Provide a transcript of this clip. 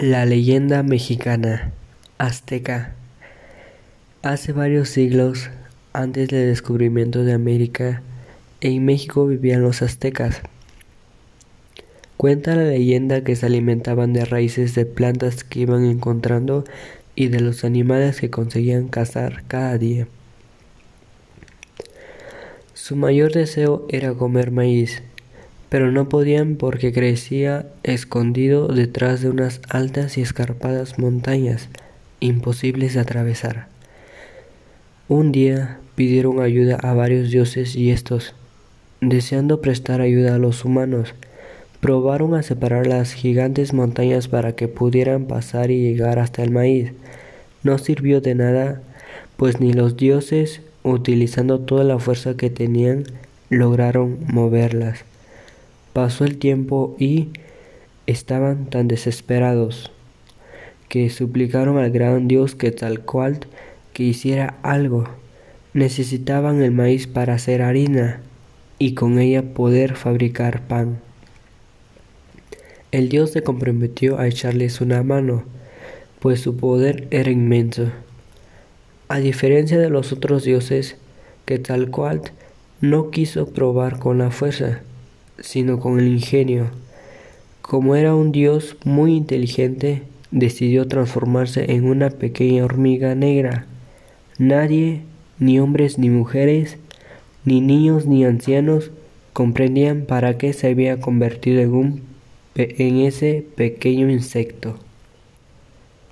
La leyenda mexicana azteca. Hace varios siglos antes del descubrimiento de América, en México vivían los aztecas. Cuenta la leyenda que se alimentaban de raíces de plantas que iban encontrando y de los animales que conseguían cazar cada día. Su mayor deseo era comer maíz, pero no podían porque crecía escondido detrás de unas altas y escarpadas montañas, imposibles de atravesar. Un día pidieron ayuda a varios dioses y estos, deseando prestar ayuda a los humanos, probaron a separar las gigantes montañas para que pudieran pasar y llegar hasta el maíz. No sirvió de nada, pues ni los dioses, utilizando toda la fuerza que tenían, lograron moverlas. Pasó el tiempo y estaban tan desesperados que suplicaron al gran dios Quetzalcoatl que hiciera algo. Necesitaban el maíz para hacer harina y con ella poder fabricar pan. El dios se comprometió a echarles una mano, pues su poder era inmenso. A diferencia de los otros dioses, Quetzalcoatl no quiso probar con la fuerza, sino con el ingenio. Como era un dios muy inteligente, decidió transformarse en una pequeña hormiga negra. Nadie, ni hombres ni mujeres, ni niños ni ancianos, comprendían para qué se había convertido en, un, en ese pequeño insecto.